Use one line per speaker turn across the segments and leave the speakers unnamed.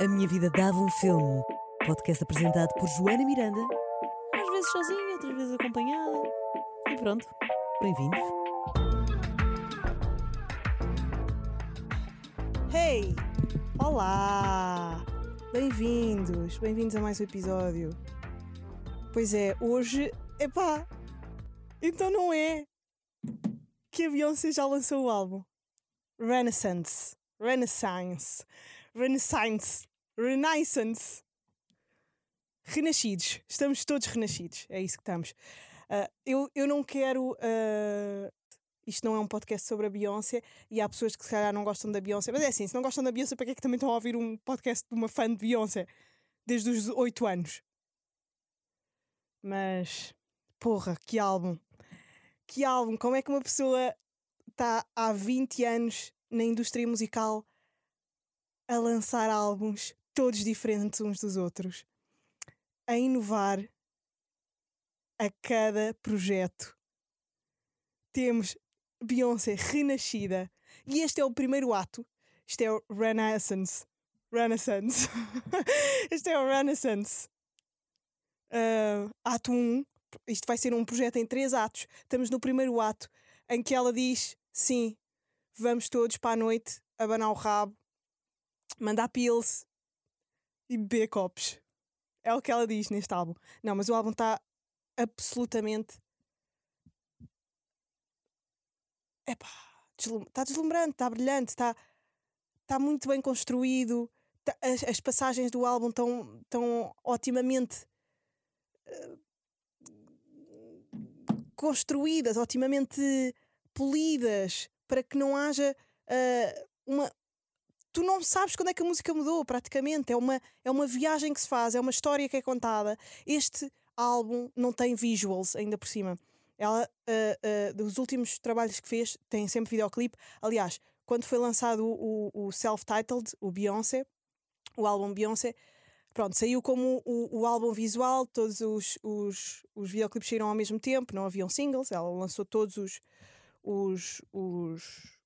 A Minha Vida Dava um Filme. Podcast apresentado por Joana Miranda. Às vezes sozinha, outras vezes acompanhada. E pronto, bem-vindos.
Hey! Olá! Bem-vindos, bem-vindos a mais um episódio. Pois é, hoje, epá, então não é que a Beyoncé já lançou o álbum Renaissance, Renaissance, Renaissance, Renaissance. Renascidos, estamos todos renascidos, é isso que estamos. Uh, eu, eu não quero uh, isto não é um podcast sobre a Beyoncé e há pessoas que se calhar não gostam da Beyoncé, mas é assim, se não gostam da Beyoncé, para que é que também estão a ouvir um podcast de uma fã de Beyoncé desde os 8 anos? Mas, porra, que álbum! Que álbum! Como é que uma pessoa está há 20 anos na indústria musical a lançar álbuns todos diferentes uns dos outros, a inovar a cada projeto? Temos Beyoncé renascida. E este é o primeiro ato. Isto é o Renaissance. Renaissance. este é o Renaissance. Uh, ato 1. Isto vai ser um projeto em três atos. Estamos no primeiro ato em que ela diz: sim, vamos todos para a noite abanar o rabo, mandar pills e beber copos. É o que ela diz neste álbum. Não, mas o álbum está absolutamente epá, está deslumbrante, está brilhante, está tá muito bem construído. Tá, as, as, passagens do álbum estão tão otimamente uh, construídas, otimamente polidas, para que não haja uh, uma. Tu não sabes quando é que a música mudou, praticamente. É uma, é uma viagem que se faz, é uma história que é contada. Este álbum não tem visuals, ainda por cima. Ela, uh, uh, dos últimos trabalhos que fez, tem sempre videoclipe. Aliás, quando foi lançado o, o, o self-titled, o Beyoncé, o álbum Beyoncé, pronto, saiu como o, o álbum visual, todos os, os, os videoclipes saíram ao mesmo tempo, não haviam singles, ela lançou todos os, os, os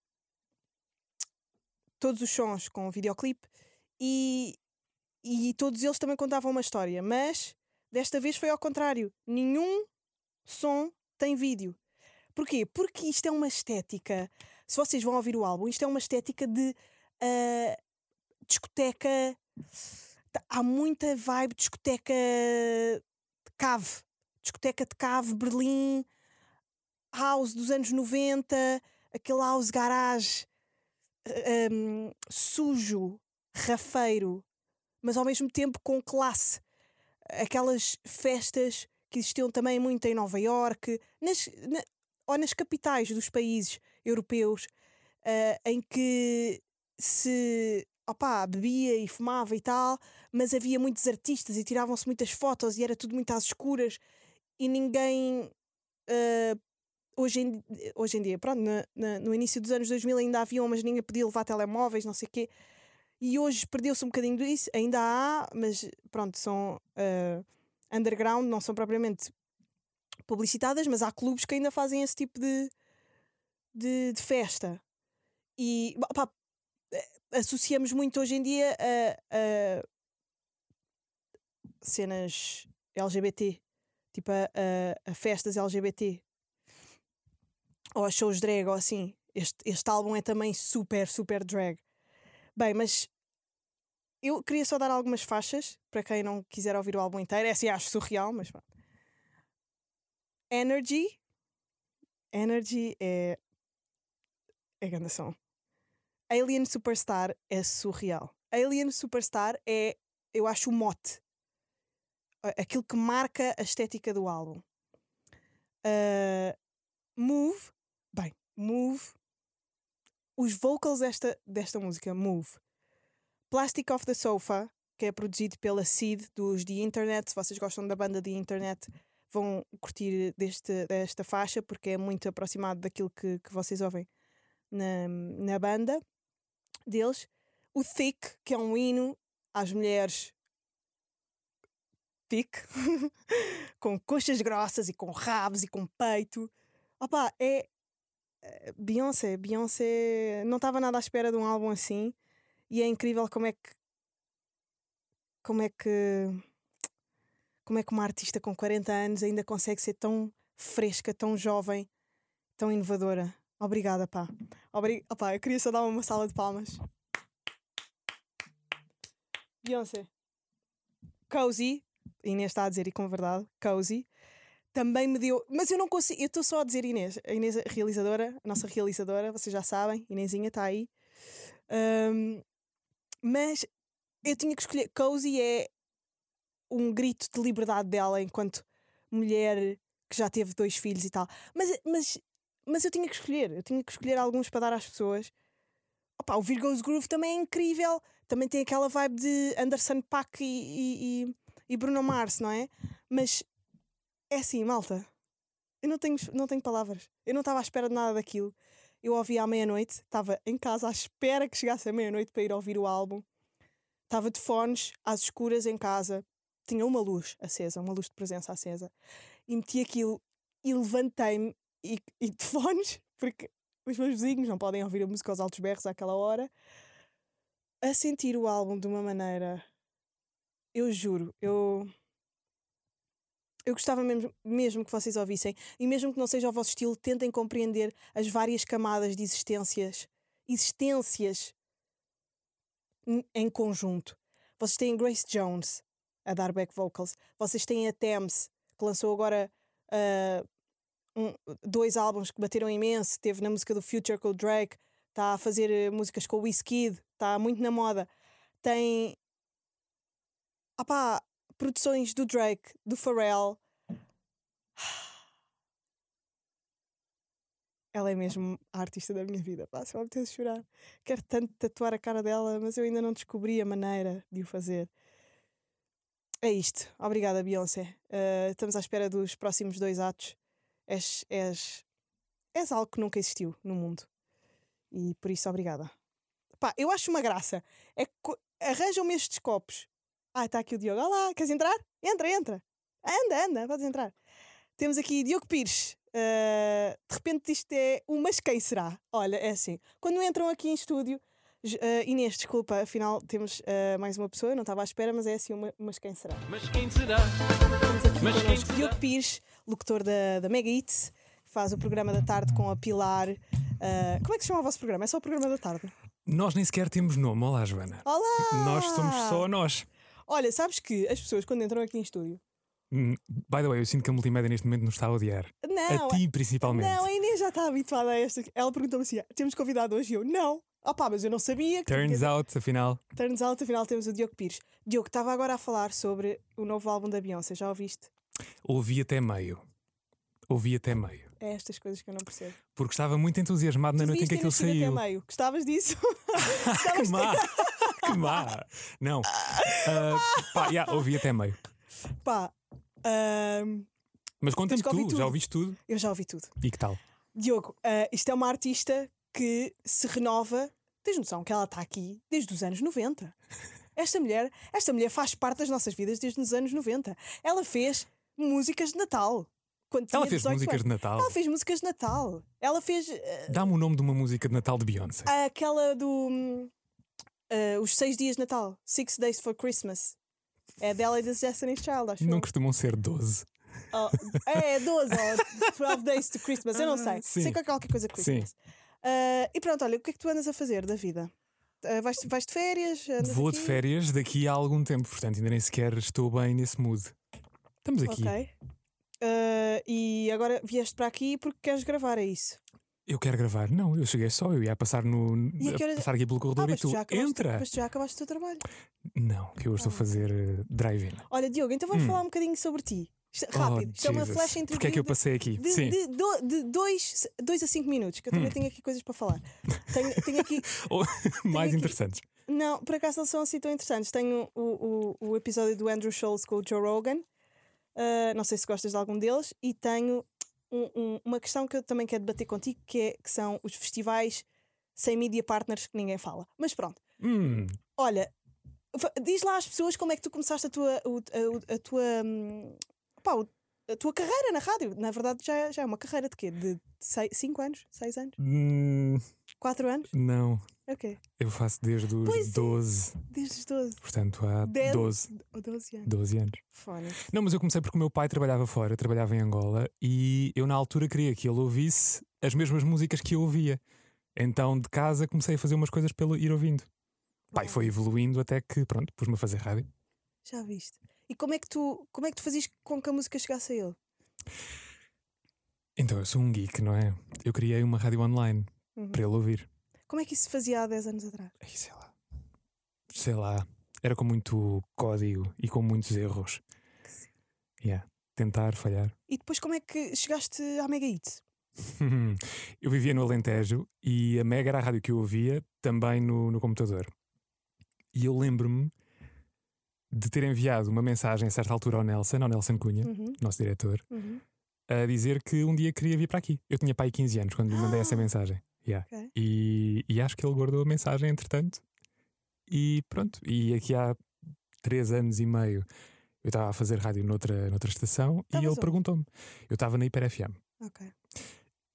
todos os sons com videoclipe e, e todos eles também contavam uma história, mas desta vez foi ao contrário. Nenhum som tem vídeo. Porquê? Porque isto é uma estética. Se vocês vão ouvir o álbum, isto é uma estética de uh, discoteca. Há muita vibe discoteca de cave. Discoteca de cave, Berlim, house dos anos 90, aquele house garage um, sujo, rafeiro, mas ao mesmo tempo com classe. Aquelas festas que existiam também muito em Nova Iorque, nas, na, ou nas capitais dos países europeus, uh, em que se opá, bebia e fumava e tal, mas havia muitos artistas e tiravam-se muitas fotos e era tudo muito às escuras e ninguém. Uh, hoje, em, hoje em dia, pronto, no início dos anos 2000 ainda havia, mas ninguém podia levar telemóveis, não sei o quê. E hoje perdeu-se um bocadinho disso, ainda há, mas pronto, são. Uh, underground, não são propriamente publicitadas, mas há clubes que ainda fazem esse tipo de, de, de festa. E pá, eh, associamos muito hoje em dia a, a cenas LGBT, tipo a, a, a, festas LGBT ou a shows drag ou assim. Este, este álbum é também super, super drag. Bem, mas eu queria só dar algumas faixas para quem não quiser ouvir o álbum inteiro. Essa eu acho surreal, mas pronto. Energy. Energy é. É grande som. Alien Superstar é surreal. Alien Superstar é, eu acho, o mote. Aquilo que marca a estética do álbum. Uh, move. Bem, Move. Os vocals desta, desta música, Move Plastic Off the Sofa, que é produzido pela Seed dos The Internet. Se vocês gostam da banda The Internet, vão curtir deste, desta faixa, porque é muito aproximado daquilo que, que vocês ouvem na, na banda deles. O Thick, que é um hino às mulheres thick, com coxas grossas e com rabos e com peito. Opa, é. Beyoncé, Beyoncé não estava nada à espera de um álbum assim. E é incrível como é que como é que como é que uma artista com 40 anos ainda consegue ser tão fresca, tão jovem, tão inovadora. Obrigada, pá. Obri... Opá, eu queria só dar uma sala de palmas. Beyoncé. Cozy, Inês está a dizer e com verdade, Cozy, também me deu. Mas eu não consigo. Eu estou só a dizer Inês. A Inês, a realizadora, a nossa realizadora, vocês já sabem, Inésinha está aí. Um, mas eu tinha que escolher. Cozy é um grito de liberdade dela enquanto mulher que já teve dois filhos e tal. Mas, mas, mas eu tinha que escolher. Eu tinha que escolher alguns para dar às pessoas. Opa, o Virgo's Groove também é incrível. Também tem aquela vibe de Anderson Paak e, e, e Bruno Mars, não é? Mas é assim, malta. Eu não tenho, não tenho palavras. Eu não estava à espera de nada daquilo. Eu ouvi à meia-noite, estava em casa à espera que chegasse a meia-noite para ir ouvir o álbum. Estava de fones, às escuras em casa. Tinha uma luz acesa, uma luz de presença acesa. E meti aquilo e levantei-me e, e de fones, porque os meus vizinhos não podem ouvir a música aos altos berros àquela hora, a sentir o álbum de uma maneira. Eu juro, eu eu gostava mesmo, mesmo que vocês ouvissem, e mesmo que não seja o vosso estilo, tentem compreender as várias camadas de existências, existências em conjunto. Vocês têm Grace Jones a dar back vocals, vocês têm a Thames, que lançou agora uh, um, dois álbuns que bateram imenso, teve na música do Future com o Drake, está a fazer eh, músicas com o Wizkid, está muito na moda. Tem. Opá, produções do Drake, do Pharrell. Ela é mesmo a artista da minha vida. Pá, se eu me chorar. Quero tanto tatuar a cara dela, mas eu ainda não descobri a maneira de o fazer. É isto. Obrigada, Beyoncé. Uh, estamos à espera dos próximos dois atos. És, és, és algo que nunca existiu no mundo. E por isso, obrigada. Pá, eu acho uma graça. É que arranjam-me estes copos ah, está aqui o Diogo. Olá, queres entrar? Entra, entra. Anda, anda, podes entrar. Temos aqui Diogo Pires. Uh, de repente isto é o mas quem será? Olha, é assim. Quando entram aqui em estúdio, uh, Inês, desculpa, afinal temos uh, mais uma pessoa, eu não estava à espera, mas é assim, uma, mas quem será?
Mas quem será?
Temos aqui
Mas quem será?
Diogo Pires, locutor da, da Mega Hits, faz o programa da tarde com a Pilar. Uh, como é que se chama o vosso programa? É só o programa da tarde?
Nós nem sequer temos nome. Olá, Joana.
Olá!
Nós somos só nós.
Olha, sabes que as pessoas quando entram aqui em estúdio.
Hum, By the way, eu sinto que a multimédia neste momento nos está a odiar.
Não,
a ti, principalmente.
Não, a Inês já está habituada a esta. Ela perguntou-me assim: temos convidado hoje? E eu, não. Ah pá, mas eu não sabia. Que
Turns out, afinal.
Turns out, afinal temos o Diogo Pires. Diogo, estava agora a falar sobre o novo álbum da Beyoncé, já ouviste?
Ouvi até meio. Ouvi até meio.
É estas coisas que eu não percebo.
Porque estava muito entusiasmado na
Tu
noite em que aquilo saiu.
Até meio. Gostavas disso?
que má! Que má! Não. Ah, pá, yeah, ouvi até meio.
pá, ahm,
Mas conta-me tu,
tudo.
já ouviste tudo?
eu já ouvi tudo.
E que tal?
Diogo, ah, isto é uma artista que se renova. Tens noção que ela está aqui desde os anos 90. Esta mulher, esta mulher faz parte das nossas vidas desde os anos 90. Ela fez músicas de Natal. Quando
Ela fez
18
músicas de
anos.
Natal.
Ela fez músicas de Natal. Ela fez ah,
Dá-me o nome de uma música de Natal de Beyoncé.
aquela do. Ah, os seis dias de Natal. Six Days for Christmas. É dela e das Destiny's Child, acho
Não
eu.
costumam ser 12.
Oh, é, 12 ou 12 Days to Christmas, eu não sei.
Sim.
Sei que é qualquer coisa Christmas. Ah, e pronto, olha, o que é que tu andas a fazer da vida? Ah, vais, vais de férias?
Vou de
aqui?
férias daqui a algum tempo, portanto ainda nem sequer estou bem nesse mood. Estamos aqui.
Ok. Ah, e agora vieste para aqui porque queres gravar, é isso?
Eu quero gravar. Não, eu cheguei só, eu ia passar no
a
passar aqui pelo corredor
Ah,
e
tu
entra.
Mas tu já acabaste o teu trabalho.
Não, que eu estou a
Ah.
fazer eh, drive-in.
Olha, Diogo, então vamos
Hum.
falar um bocadinho sobre ti. Isto-
Oh,
rápido, isto é uma flash interview.
Porque é que eu
de-
passei aqui?
De,
Sim.
de, do- de dois, dois a cinco minutos, que eu também
Hum.
tenho aqui coisas para falar. Tenho, tenho aqui.
Mais interessantes.
Não, por acaso não são assim tão interessantes. Tenho o, o, o episódio do Andrew Schultz com o Joe Rogan. Uh, não sei se gostas de algum deles. E tenho um- um- uma questão que eu também quero debater contigo, que, é, que são os festivais sem media partners que ninguém fala. Mas pronto,
Hum,
olha, diz lá às pessoas como é que tu começaste a tua, a, a tua, hum, pá, a tua carreira na rádio. Na verdade, já, já é uma carreira de quê? De 5 anos? 6 anos?
hum,
4 anos?
não.
Ok.
Eu faço desde os
Pois é.
12,
Desde os 12.
portanto há
Dez-
12,
Ou 12 anos.
12 anos.
Fónix.
Não, mas eu comecei porque o meu pai trabalhava fora, trabalhava em Angola e eu na altura queria que ele ouvisse as mesmas músicas que eu ouvia. Então de casa comecei a fazer umas coisas pelo ir ouvindo. Pai, foi evoluindo até que, pronto, pus-me a fazer rádio.
Já viste. E como é que tu, como é que tu fazias com que a música chegasse a ele?
Então eu sou um geek, não é? Eu criei uma rádio online
Uhum.
para ele ouvir.
Como é que isso se fazia há 10 anos atrás?
Ai, sei lá. Sei lá. Era com muito código e com muitos erros. Yeah. Tentar, falhar.
E depois como é que chegaste à Mega Hits?
eu vivia no Alentejo e a Mega era a rádio que eu ouvia também no, no computador. E eu lembro-me de ter enviado uma mensagem a certa altura ao Nelson, ao Nelson Cunha,
Uhum,
nosso diretor,
uhum.
a dizer que um dia queria vir para aqui. Eu tinha pai 15 anos quando lhe mandei essa
Ah!
mensagem. Yeah.
Ok.
E, e acho que ele guardou a mensagem entretanto. E pronto. E aqui há três anos e meio eu estava a fazer rádio noutra, noutra estação
Estavas
e ele perguntou-me. Eu estava na Hiper FM.
Ok.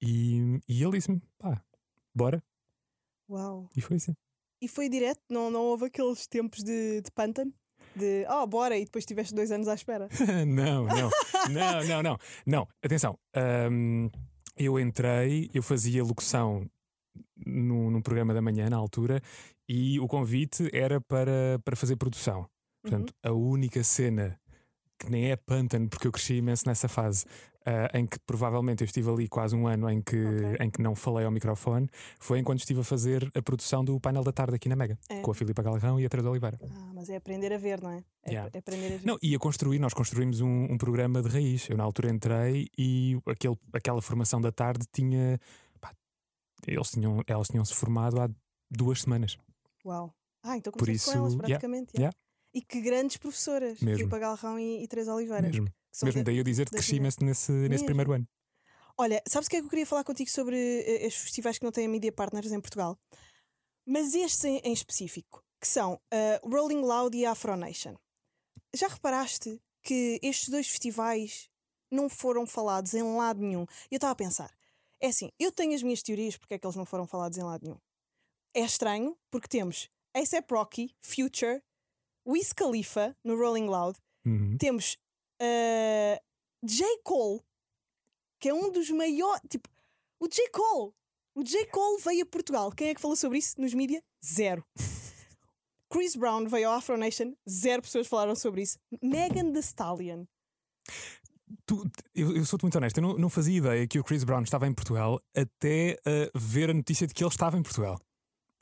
E, e ele disse-me: pá, bora.
Uau.
E foi assim.
E foi direto? Não, não houve aqueles tempos de, de pântano? De, oh, bora, e depois tiveste dois anos à espera.
não, não, não, não, não. Não, atenção. hum, eu entrei, eu fazia locução num, num programa da manhã na altura e o convite era para, para fazer produção. Portanto, a única cena que nem é pântano, porque eu cresci imenso nessa fase, ah, em que provavelmente eu estive ali quase um ano em que,
Ok.
em que não falei ao microfone, foi enquanto estive a fazer a produção do painel da tarde aqui na Mega,
É.
com a Filipa Galrão e a Teresa Oliveira.
Ah, mas é aprender a ver, não é? É,
Yeah.
é aprender a ver.
Não, e a construir, nós construímos um, um programa de raiz. Eu na altura entrei e aquele, aquela formação da tarde tinha. Eles tinham, elas tinham-se formado há duas semanas.
Uau. Ah, então começaste com
isso,
elas
yeah,
praticamente. yeah. E que grandes professoras.
Mesmo.
Filipa Galrão e, e Teresa Oliveira.
Mesmo. Mesmo
de-
daí eu dizer que cresci nesse, nesse primeiro ano.
Olha, sabes o que é que eu queria falar contigo sobre eh, os festivais que não têm media partners em Portugal? Mas estes em, em específico, que são eh, Rolling Loud e Afro Nation. Já reparaste que estes dois festivais não foram falados em lado nenhum? Eu estava a pensar, é assim, eu tenho as minhas teorias porque é que eles não foram falados em lado nenhum. É estranho porque temos A$AP Rocky, Future, Wiz Khalifa no Rolling Loud,
Uhum.
temos uh, J. Cole, que é um dos maiores. Tipo, o J. Cole. O J. Cole veio a Portugal. Quem é que falou sobre isso nos mídias? Zero. Chris Brown veio ao Afro Nation. Zero pessoas falaram sobre isso. Megan Thee Stallion.
Tu- eu, eu sou-te muito honesto, eu não, não fazia ideia que o Chris Brown estava em Portugal até ah, ver a notícia de que ele estava em Portugal.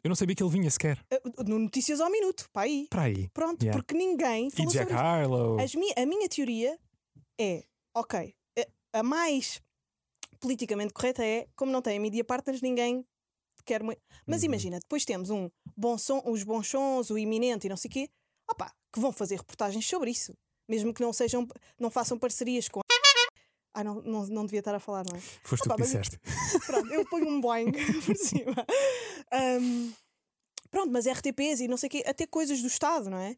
Eu não sabia que ele vinha sequer.
Uh, no Notícias ao Minuto. Para aí.
Para aí.
Pronto,
Yeah.
porque ninguém
E
falou
Jack
sobre.
Harlow.
As a minha teoria é, ok, a, a mais politicamente correta é, como não tem media partners, ninguém quer muito. Mas
Uhum.
imagina, depois temos um bom som, os bons sons, o iminente e não sei o quê, opá, que vão fazer reportagens sobre isso. Mesmo que não sejam, não façam parcerias com. Ah, não, não, não devia estar a falar, não é?
Foste tu
Opa,
que
mas-
disseste.
Pronto, eu ponho um boing por cima. Ahm, pronto, mas RTPs e não sei o quê, até coisas do Estado, não é?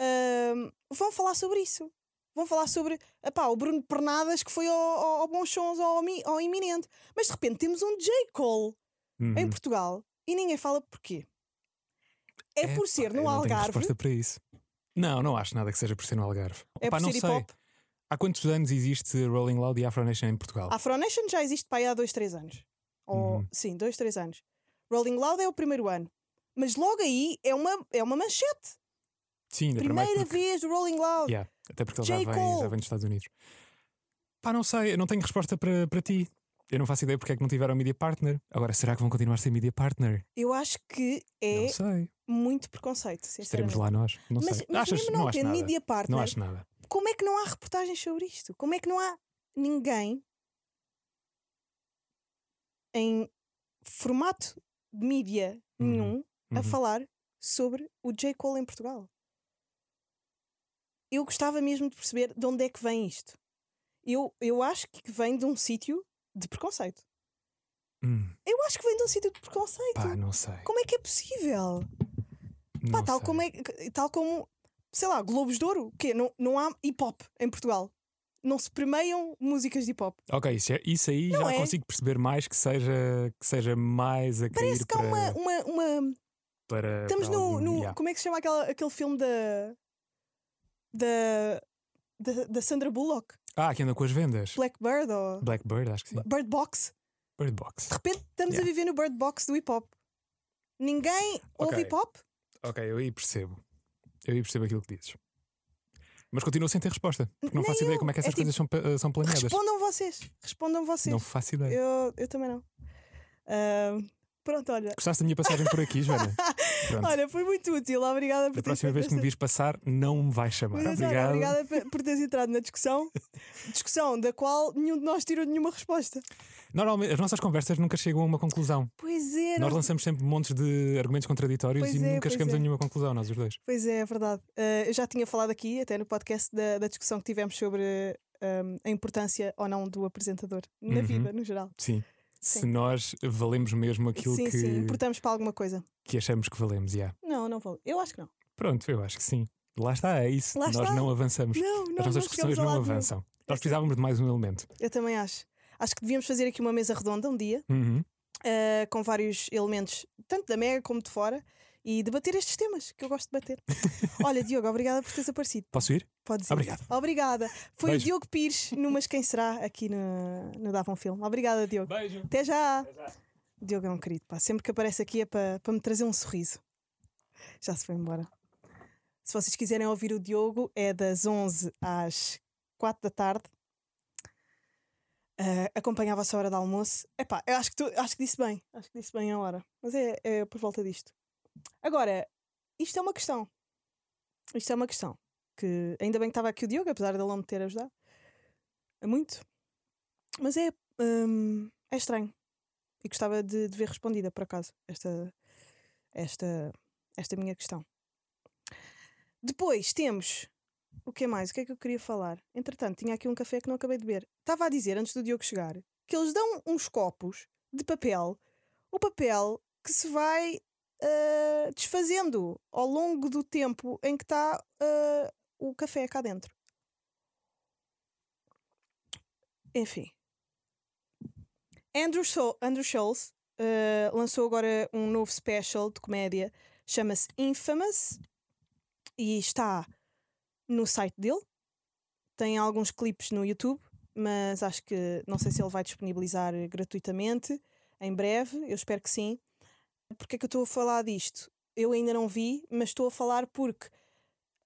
Ahm, vão falar sobre isso. Vão falar sobre epá, o Bruno Pernadas que foi ao, ao, ao Bons Sons ou ao, ao Iminente. Mas de repente temos um J. Cole em
Uhum.
Portugal e ninguém fala porquê. É, por
Epá,
ser
eu
no
não tenho
Algarve,
resposta para isso. Não, não acho nada que seja por ser no Algarve.
é
Opá,
por
não
ser
sei. Há quantos anos existe Rolling Loud e Afro Nation em Portugal?
A Afro Nation já existe para aí há dois, três anos. Ou,
Uhum.
Sim, dois, três anos. Rolling Loud é o primeiro ano. Mas logo aí é uma, é uma manchete.
Sim, ainda para mais
Primeira
porque-
vez do Rolling Loud.
Yeah, até porque ele
J.
já vem,
Cole.
já vem dos Estados Unidos. Pá, não sei, eu não tenho resposta para, para ti. Eu não faço ideia porque é que não tiveram media partner. Agora, será que vão continuar a ser media partner?
Eu acho que é muito preconceito,
Estaremos lá nós. Não
Mas,
sei.
mas
Achas?
mesmo
Não,
não, media partner,
Não acho nada.
como é que não há reportagens sobre isto? Como é que não há ninguém em formato de mídia
Uhum,
nenhum a
Uhum.
falar sobre o J. Cole em Portugal? Eu gostava mesmo de perceber de onde é que vem isto. Eu, eu acho que vem de um sítio de preconceito.
Hum,
Eu acho que vem de um sítio de preconceito.
pá, não sei.
Como é que é possível? Pá,
Não
tal
sei.
como é tal como, sei lá, Globos de Ouro, que não, não há hip hop em Portugal. não se premiam músicas de hip hop.
Ok, isso, é- isso aí
Não
já
é?
consigo perceber mais que seja, que seja mais a
Parece que há
para,
uma. uma, uma-
para-
Estamos
para
no.
algum-
no-
yeah.
Como é que se chama aquela, aquele filme da. da. da, da Sandra Bullock?
Ah, que anda com as vendas.
Blackbird ou.
Blackbird, acho que sim.
Bird Box.
Bird Box.
De repente estamos a
Yeah.
viver no Bird Box do hip hop. Ninguém ouve hip hop?
Ok, eu aí percebo. Eu aí percebo aquilo que dizes. Mas continuo sem ter resposta. Porque não
Nem
faço ideia
eu.
como é que
É
essas
tipo,
coisas são, pa- são planeadas.
Respondam vocês. Respondam vocês.
Não faço ideia.
Eu, eu também não. Ah, pronto, olha.
Gostaste da minha passagem por aqui, Joana? Pronto.
Olha, foi muito útil. Obrigada por
da
teres
próxima vez que me vis passar, não me vais chamar.
Mas, olha,
Obrigado.
Obrigada por teres entrado na discussão. discussão da qual nenhum de nós tirou nenhuma resposta.
Normalmente, as nossas conversas nunca chegam a uma conclusão.
Pois é,
Nós lançamos sempre montes de argumentos contraditórios
Pois
e
é,
nunca chegamos
é.
a nenhuma conclusão, nós os dois.
pois é, é verdade. Ah, eu já tinha falado aqui, até no podcast, da, da discussão que tivemos sobre ahm, a importância ou não do apresentador na
Uhum.
vida, no geral.
Sim. Se nós valemos mesmo aquilo
sim,
que,
sim, importamos para alguma coisa.
que achamos que valemos, yeah.
Não, não vale. Eu acho que não.
Pronto, eu acho que sim. Lá está, é isso.
Lá
nós
está.
não avançamos.
Não,
As
nós
nossas
não
discussões não
nenhum.
avançam. Nós precisávamos de mais um elemento.
Eu também acho. Acho que devíamos fazer aqui uma mesa redonda um dia,
Uhum.
ah, com vários elementos, tanto da Mega como de fora, e debater estes temas que eu gosto de debater. Olha, Diogo, obrigada por teres aparecido.
Posso ir?
Podes ir.
Obrigado.
Obrigada. Foi
Beijo.
o Diogo Pires no Mas Quem Será aqui no, no Dava um Filme. Obrigada, Diogo.
Beijo.
Até já. Diogo é um querido, pá. Sempre que aparece aqui é para para me trazer um sorriso. Já se foi embora. Se vocês quiserem ouvir o Diogo, é das 11 às 4 da tarde. Ah, Acompanhava-se a hora do almoço. Epá, eu acho que, tu, acho que disse bem. Acho que disse bem a hora. Mas é, é por volta disto. Agora, isto é uma questão. Isto é uma questão. Que ainda bem que estava aqui o Diogo, apesar de ele não me ter ajudado. É muito. Mas é, hum, é estranho. E gostava de, de ver respondida, por acaso, esta, esta, esta minha questão. Depois temos. O que é mais? O que é que eu queria falar? Entretanto, tinha aqui um café que não acabei de beber. Estava a dizer, antes do Diogo chegar, que eles dão uns copos de papel, o papel que se vai ah, desfazendo ao longo do tempo em que está ah, o café cá dentro. Enfim. Andrew, Schul- Andrew Schultz ah, lançou agora um novo special de comédia, chama-se Infamous e está no site dele. Tem alguns clipes no YouTube, mas acho que não sei se ele vai disponibilizar gratuitamente em breve. Eu espero que sim. Porque é que eu estou a falar disto? Eu ainda não vi, mas estou a falar porque,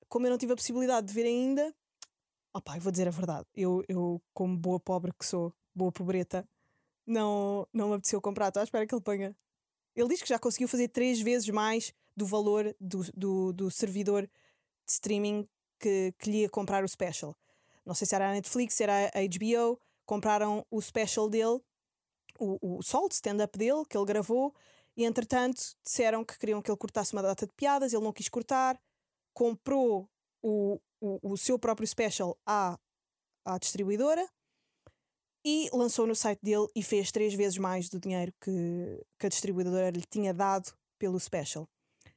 como eu não tive a possibilidade de ver ainda, opá, eu vou dizer a verdade. Eu, eu como boa pobre que sou, boa pobreta, não, não me apeteceu comprar. Estou à espera que ele ponha. Ele diz que já conseguiu fazer três vezes mais do valor do, do, do servidor de streaming que, que lhe ia comprar o special. Não sei se era a Netflix, se era a HBO. Compraram o special dele, o, o de stand-up dele, que ele gravou, e entretanto disseram que queriam que ele cortasse uma data de piadas, ele não quis cortar, comprou o, o, o seu próprio special à, à distribuidora e lançou no site dele e fez três vezes mais do dinheiro que, que a distribuidora lhe tinha dado pelo special.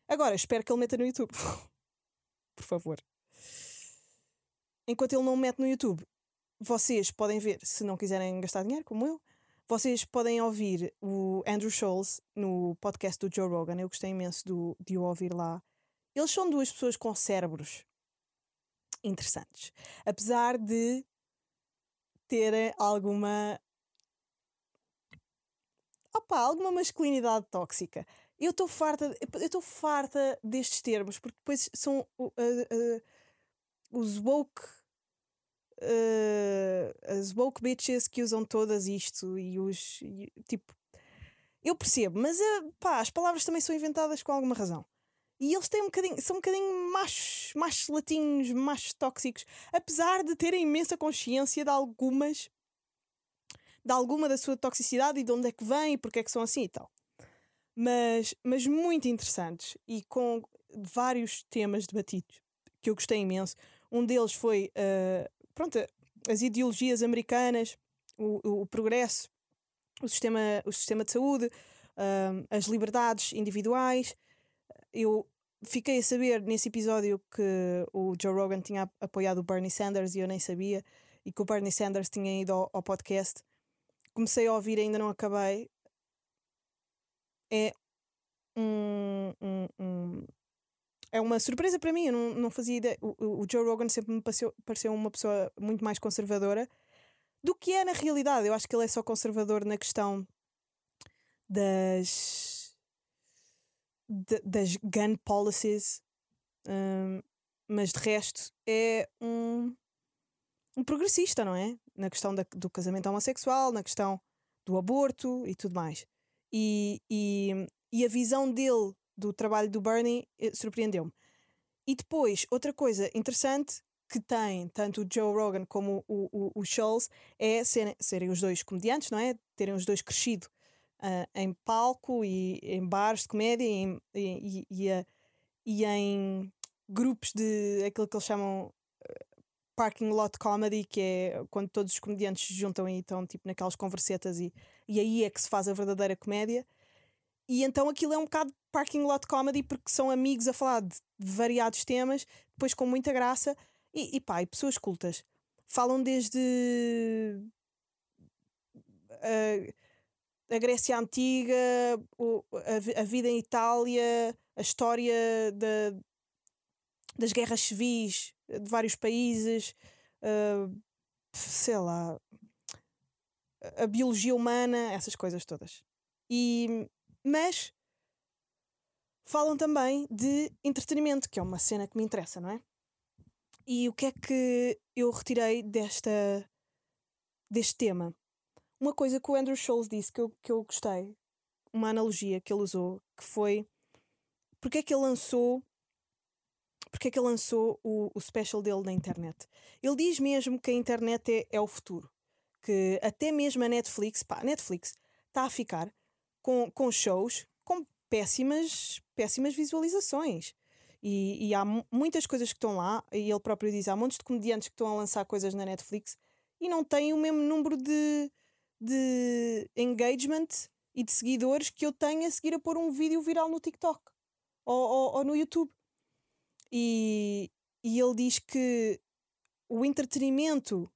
Agora, espero que ele meta no YouTube. Por favor. Enquanto ele não mete no YouTube, vocês podem ver, se não quiserem gastar dinheiro, como eu, vocês podem ouvir o Andrew Scholes no podcast do Joe Rogan. Eu gostei imenso do, de o ouvir lá. Eles são duas pessoas com cérebros interessantes. Apesar de terem alguma. Opa, alguma masculinidade tóxica. Eu estou farta, eu estou farta destes termos, porque depois são uh, uh, os woke uh, as woke bitches que usam todas isto e os e, tipo eu percebo, mas uh, pá, as palavras também são inventadas com alguma razão. E eles têm um bocadinho, são um bocadinho machos, machos latinhos, machos tóxicos, apesar de terem imensa consciência de algumas de alguma da sua toxicidade e de onde é que vem e porque é que são assim e tal. Mas, mas muito interessantes e com vários temas debatidos que eu gostei imenso. Um deles foi uh, pronto, as ideologias americanas, o, o, o progresso, o sistema, o sistema de saúde, uh, as liberdades individuais. Eu fiquei a saber nesse episódio que o Joe Rogan tinha apoiado o Bernie Sanders e eu nem sabia. e que o Bernie Sanders tinha ido ao, ao podcast. Comecei a ouvir, ainda não acabei. É um, um, um- é uma surpresa para mim. Eu não, não fazia ideia. O, o- Joe Rogan sempre me pareceu, pareceu uma pessoa muito mais conservadora do que é na realidade. Eu acho que ele é só conservador na questão das da- das gun policies, hum, mas de resto é um, um progressista, não é? Na questão da- do casamento homossexual, na questão do aborto e tudo mais. E, e, e a visão dele do trabalho do Bernie eh, surpreendeu-me. E depois, outra coisa interessante que tem tanto o Joe Rogan como o, o, o Schultz é serem, serem os dois comediantes, não é? Terem os dois crescido ah, em palco e em bares de comédia e, em- e, e- a- e em grupos de aquilo que eles chamam eh, parking lot comedy, que é quando todos os comediantes se juntam e estão tipo naquelas conversetas e, e aí é que se faz a verdadeira comédia. E então aquilo é um bocado parking lot comedy porque são amigos a falar de variados temas, depois com muita graça e, e pá, e pessoas cultas. Falam desde ah, a Grécia Antiga, a, a vida em Itália, a história da, das guerras civis de vários países, ah, sei lá, a biologia humana, essas coisas todas. E, mas falam também de entretenimento, que é uma cena que me interessa, não é? E o que é que eu retirei desta, deste tema? Uma coisa que o Andrew Scholes disse que eu, que eu gostei, uma analogia que ele usou, que foi porque é que ele lançou porque é que ele lançou o, o special dele na internet. Ele diz mesmo que a internet é, é o futuro. Que até mesmo a Netflix, pá, a Netflix está a ficar com, com shows péssimas, péssimas visualizações. E, e há mu- muitas coisas que estão lá, e ele próprio diz: há montes de comediantes que estão a lançar coisas na Netflix e não têm o mesmo número de, de engagement e de seguidores que eu tenho a seguir a pôr um vídeo viral no TikTok ou, ou- ou no YouTube. E, e ele diz que o entretenimento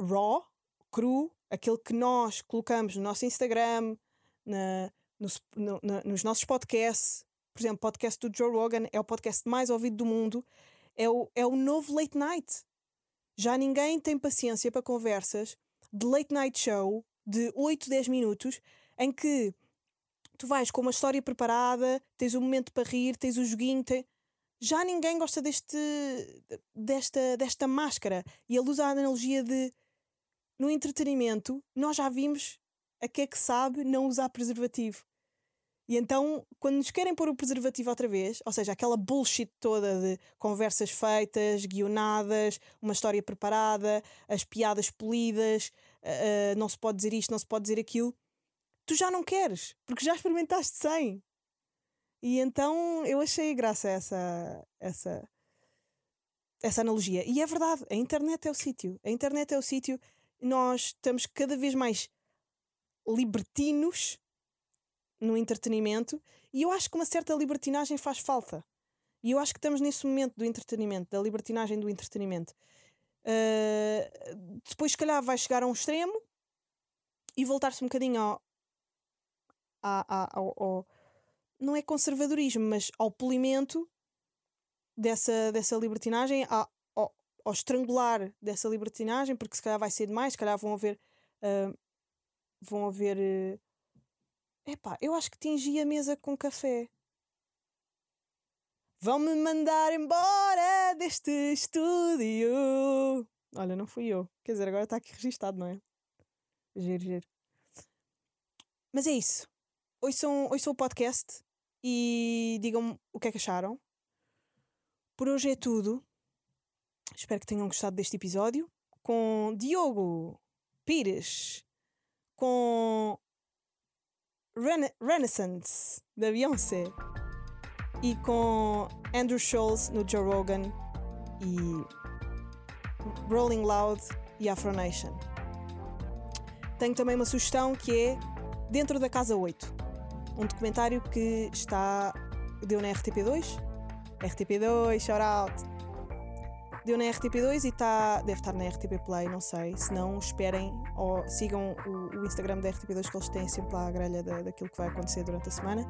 raw, cru, aquele que nós colocamos no nosso Instagram, na, no na- nos nossos podcasts, por exemplo, o podcast do Joe Rogan é o podcast mais ouvido do mundo, é o, é o novo late night. Já ninguém tem paciência para conversas de late night show de 8, 10 minutos em que tu vais com uma história preparada, tens um momento para rir, tens o joguinho. tem- Já ninguém gosta deste, desta, desta máscara. E ele usa a analogia de no entretenimento, nós já vimos a que é que sabe não usar preservativo. E então, quando nos querem pôr o preservativo outra vez, ou seja, aquela bullshit toda de conversas feitas, guionadas, uma história preparada, as piadas polidas, ah, ah, não se pode dizer isto, não se pode dizer aquilo, tu já não queres, porque já experimentaste sem. E então eu achei graça essa, essa, essa analogia. E é verdade, a internet é o sítio. A internet é o sítio. Nós estamos cada vez mais libertinos no entretenimento e eu acho que uma certa libertinagem faz falta. E eu acho que estamos nesse momento do entretenimento, da libertinagem do entretenimento. Ah, depois, se calhar, vai chegar a um extremo e voltar-se um bocadinho ao, à- ao, ao- não é conservadorismo, mas ao polimento dessa, dessa libertinagem, ao, ao estrangular dessa libertinagem, porque se calhar vai ser demais, se calhar vão haver. ah, vão haver. eh, Epá, eu acho que tingi a mesa com café. Vão-me mandar embora deste estúdio. Olha, não fui eu. Quer dizer, agora está aqui registado, não é? Giro, giro. Mas é isso. Ouçam, ouçam o podcast e digam o que é que acharam. Por hoje é tudo. Espero que tenham gostado deste episódio. Com Diogo Pires. Com Rena Renaissance, da Beyoncé. E com Andrew Scholes no Joe Rogan. E Rolling Loud e Afro Nation. Tenho também uma sugestão que é Dentro da Casa 8. Um documentário que está. deu na RTP2. RTP2, shout out. Deu na RTP2 e tá, deve estar na RTP Play, não sei. Se não, esperem ou sigam o, o Instagram da RTP2 que eles têm sempre lá a grelha da, daquilo que vai acontecer durante a semana.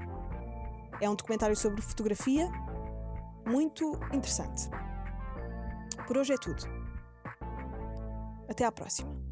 É um documentário sobre fotografia muito interessante. Por hoje é tudo. Até à próxima.